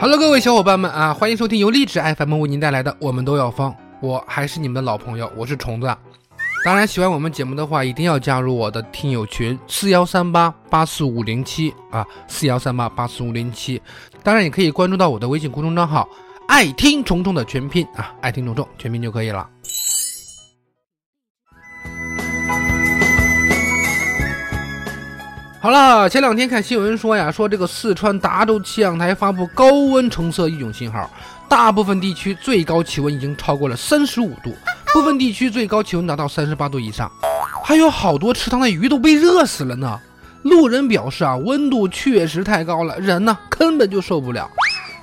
Hello，各位小伙伴们啊，欢迎收听由荔枝 FM 为您带来的《我们都要疯》，我还是你们的老朋友，我是虫子。当然，喜欢我们节目的话，一定要加入我的听友群四幺三八八四五零七啊，四幺三八八四五零七。当然，也可以关注到我的微信公众账号“爱听虫虫”的全拼啊，爱听虫虫全拼就可以了。好了，前两天看新闻说呀，说这个四川达州气象台发布高温橙色预警信号，大部分地区最高气温已经超过了三十五度，部分地区最高气温达到三十八度以上，还有好多池塘的鱼都被热死了呢。路人表示啊，温度确实太高了，人呢根本就受不了。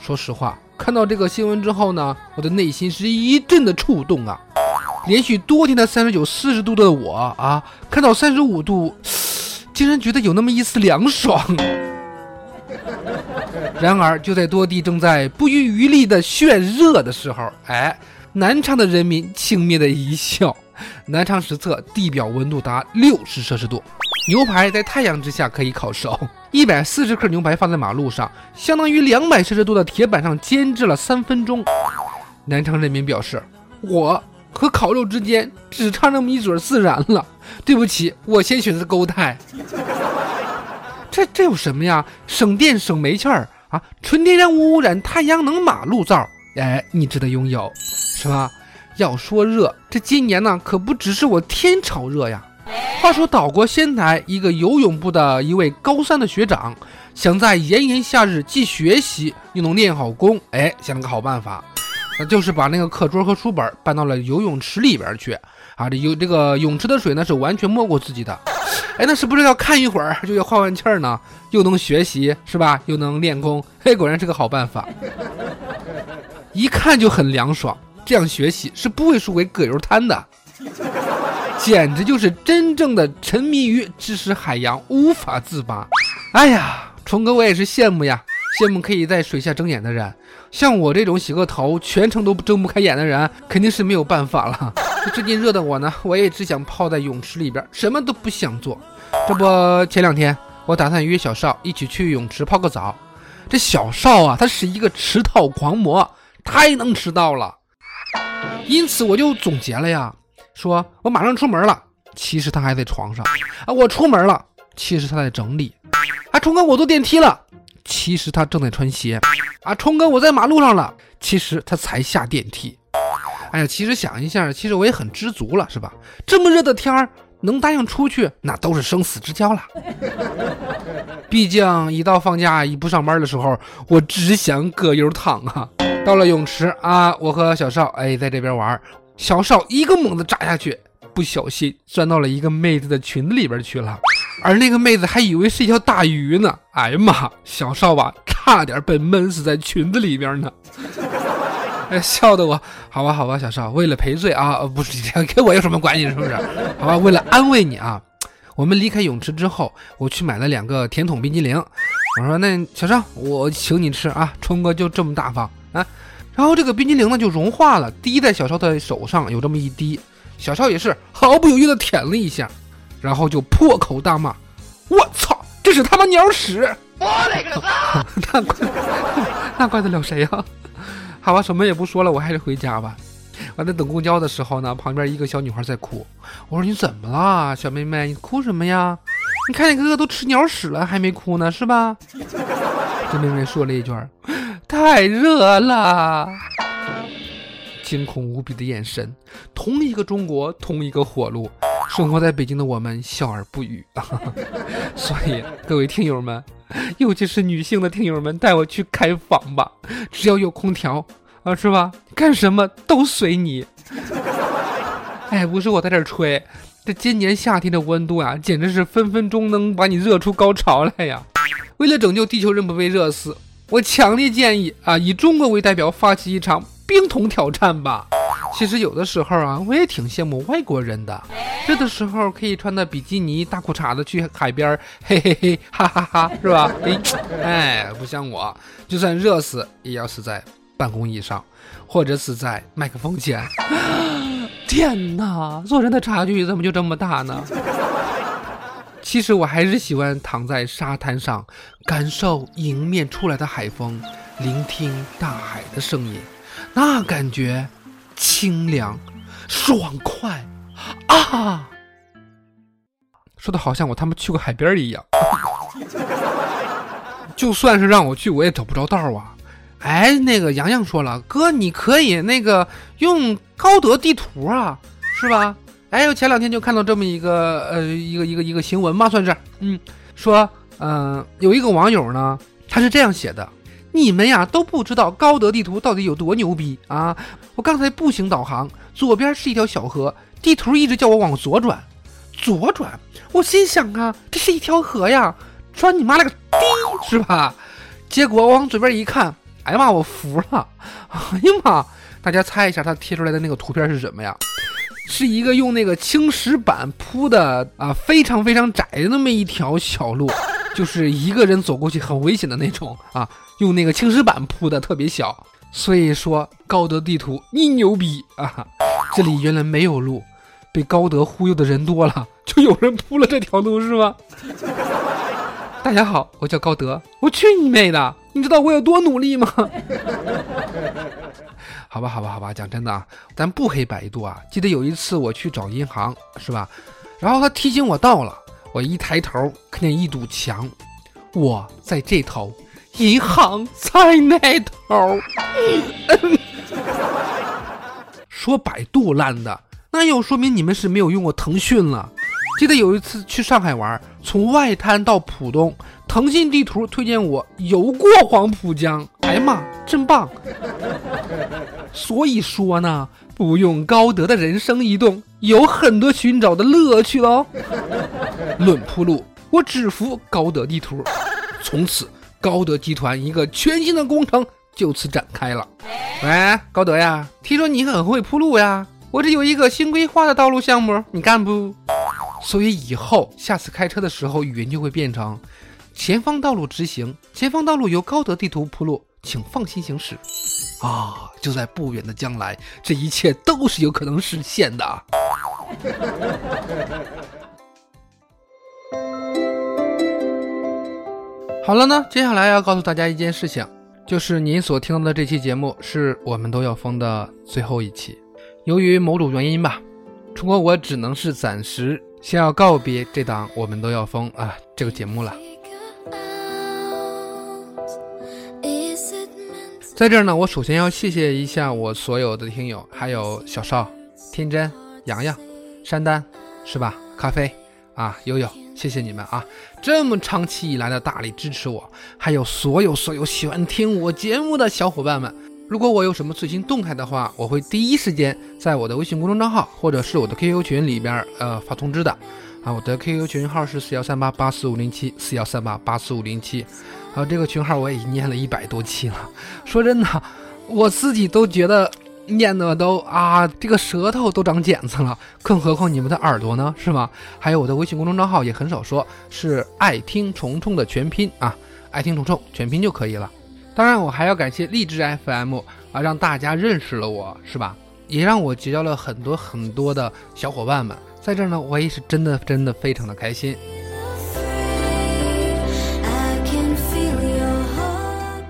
说实话，看到这个新闻之后呢，我的内心是一阵的触动啊。连续多天的三十九、四十度的我啊，看到三十五度。竟然觉得有那么一丝凉爽。然而，就在多地正在不遗余力的炫热的时候，哎，南昌的人民轻蔑的一笑。南昌实测地表温度达六十摄氏度，牛排在太阳之下可以烤熟。一百四十克牛排放在马路上，相当于两百摄氏度的铁板上煎制了三分钟。南昌人民表示：“我。”和烤肉之间只差那么一嘴自然了，对不起，我先选择勾泰。这这有什么呀？省电省煤气儿啊，纯天然无污染，太阳能马路灶，哎，你值得拥有，是吧？要说热，这今年呢可不只是我天朝热呀。话说岛国仙台一个游泳部的一位高三的学长，想在炎炎夏日既学习又能练好功，哎，想了个好办法。就是把那个课桌和书本搬到了游泳池里边去啊！这有这个泳池的水呢，是完全没过自己的。哎，那是不是要看一会儿就要换换气儿呢？又能学习是吧？又能练功，嘿，果然是个好办法。一看就很凉爽，这样学习是不会输给葛优瘫的，简直就是真正的沉迷于知识海洋无法自拔。哎呀，虫哥我也是羡慕呀。羡慕可以在水下睁眼的人，像我这种洗个头全程都睁不开眼的人，肯定是没有办法了。最近热的我呢，我也只想泡在泳池里边，什么都不想做。这不，前两天我打算约小邵一起去泳池泡个澡。这小邵啊，他是一个迟到狂魔，太能迟到了。因此我就总结了呀，说我马上出门了，其实他还在床上啊。我出门了，其实他在整理。啊，冲哥，我坐电梯了。其实他正在穿鞋啊，冲哥，我在马路上了。其实他才下电梯。哎呀，其实想一下，其实我也很知足了，是吧？这么热的天儿，能答应出去，那都是生死之交了。毕竟一到放假一不上班的时候，我只想葛优躺啊。到了泳池啊，我和小邵哎在这边玩，小邵一个猛子扎下去，不小心钻到了一个妹子的裙子里边去了。而那个妹子还以为是一条大鱼呢！哎呀妈，小少吧，差点被闷死在裙子里边呢！哎，笑得我，好吧，好吧，小少，为了赔罪啊，不是这样，跟我有什么关系？是不是？好吧，为了安慰你啊，我们离开泳池之后，我去买了两个甜筒冰激凌。我说：“那小少，我请你吃啊，冲哥就这么大方啊。”然后这个冰激凌呢就融化了，滴在小少的手上，有这么一滴，小少也是毫不犹豫的舔了一下。然后就破口大骂：“我操，这是他妈鸟屎！”我勒个操！那怪那怪得了谁呀？好吧，什么也不说了，我还是回家吧。我在等公交的时候呢，旁边一个小女孩在哭。我说：“你怎么了，小妹妹？你哭什么呀？你看你哥哥都吃鸟屎了，还没哭呢，是吧？”这妹妹说了一句：“太热了。”惊恐无比的眼神，同一个中国，同一个火炉。生活在北京的我们笑而不语，所以各位听友们，尤其是女性的听友们，带我去开房吧，只要有空调啊，是吧？干什么都随你。哎，不是我在这吹，这今年夏天的温度啊，简直是分分钟能把你热出高潮来呀！为了拯救地球人不被热死，我强烈建议啊，以中国为代表发起一场冰桶挑战吧。其实有的时候啊，我也挺羡慕外国人的，热的时候可以穿的比基尼大裤衩子去海边，嘿嘿嘿，哈哈哈，是吧？哎，哎，不像我，就算热死也要死在办公椅上，或者死在麦克风前。天哪，做人的差距怎么就这么大呢？其实我还是喜欢躺在沙滩上，感受迎面出来的海风，聆听大海的声音，那感觉。清凉，爽快，啊！说的好像我他妈去过海边一样。就算是让我去，我也找不着道啊。哎，那个洋洋说了，哥，你可以那个用高德地图啊，是吧？哎，我前两天就看到这么一个呃一个一个一个新闻嘛，算是，嗯，说，嗯，有一个网友呢，他是这样写的。你们呀都不知道高德地图到底有多牛逼啊！我刚才步行导航，左边是一条小河，地图一直叫我往左转，左转。我心想啊，这是一条河呀，转你妈了个逼，是吧？结果我往左边一看，哎呀妈，我服了！哎呀妈，大家猜一下他贴出来的那个图片是什么呀？是一个用那个青石板铺的啊，非常非常窄的那么一条小路，就是一个人走过去很危险的那种啊。用那个青石板铺的特别小，所以说高德地图你牛逼啊！这里原来没有路，被高德忽悠的人多了，就有人铺了这条路是吗？大家好，我叫高德，我去你妹的！你知道我有多努力吗？好吧，好吧，好吧，讲真的啊，咱不黑百度啊。记得有一次我去找银行是吧？然后他提醒我到了，我一抬头看见一堵墙，我在这头。银行在那头，说百度烂的，那又说明你们是没有用过腾讯了。记得有一次去上海玩，从外滩到浦东，腾讯地图推荐我游过黄浦江，哎呀妈，真棒！所以说呢，不用高德的人生移动，有很多寻找的乐趣喽。论铺路，我只服高德地图，从此。高德集团一个全新的工程就此展开了。喂，高德呀，听说你很会铺路呀，我这有一个新规划的道路项目，你干不？所以以后下次开车的时候，语音就会变成：前方道路直行，前方道路由高德地图铺路，请放心行驶。啊，就在不远的将来，这一切都是有可能实现的。好了呢，接下来要告诉大家一件事情，就是您所听到的这期节目是我们都要封的最后一期。由于某种原因吧，除过我只能是暂时先要告别这档我们都要封啊这个节目了。在这儿呢，我首先要谢谢一下我所有的听友，还有小邵、天真、洋洋、山丹，是吧？咖啡啊，悠悠。谢谢你们啊，这么长期以来的大力支持我，还有所有所有喜欢听我节目的小伙伴们。如果我有什么最新动态的话，我会第一时间在我的微信公众账号或者是我的 QQ 群里边呃发通知的。啊，我的 QQ 群号是四幺三八八四五零七四幺三八八四五零七，啊，这个群号我已经念了一百多期了。说真的，我自己都觉得。念的都啊，这个舌头都长茧子了，更何况你们的耳朵呢，是吗？还有我的微信公众账号也很少说，是爱听虫虫的全拼啊，爱听虫虫全拼就可以了。当然，我还要感谢荔枝 FM 啊，让大家认识了我，是吧？也让我结交了很多很多的小伙伴们，在这儿呢，我也是真的真的非常的开心。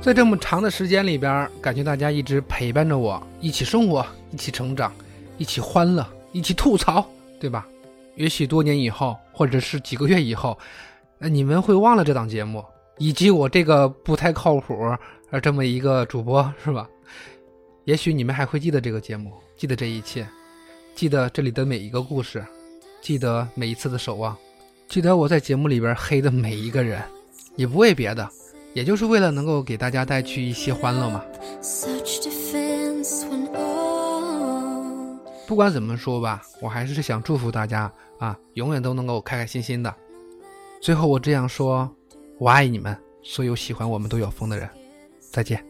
在这么长的时间里边，感谢大家一直陪伴着我，一起生活，一起成长，一起欢乐，一起吐槽，对吧？也许多年以后，或者是几个月以后，呃，你们会忘了这档节目，以及我这个不太靠谱呃这么一个主播，是吧？也许你们还会记得这个节目，记得这一切，记得这里的每一个故事，记得每一次的守望，记得我在节目里边黑的每一个人，也不为别的。也就是为了能够给大家带去一些欢乐嘛。不管怎么说吧，我还是想祝福大家啊，永远都能够开开心心的。最后我这样说，我爱你们，所有喜欢我们都有风的人。再见。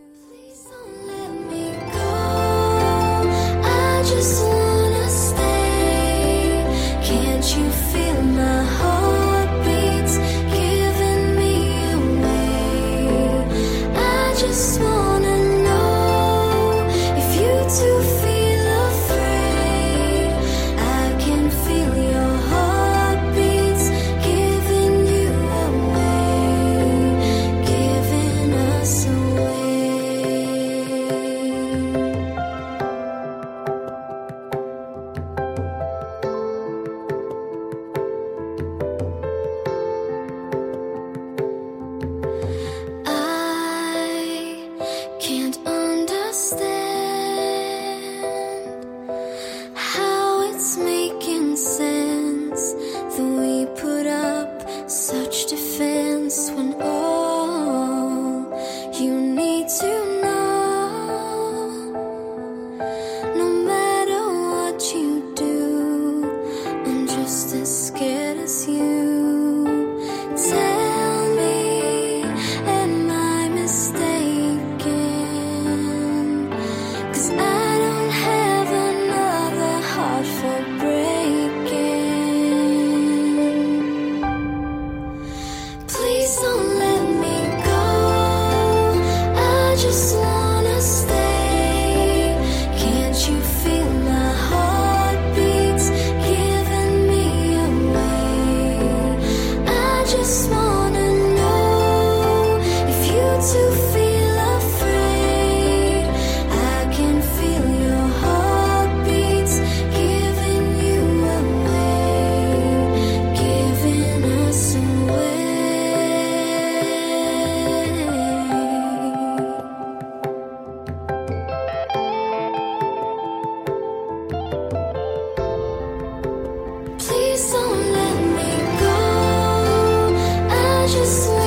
just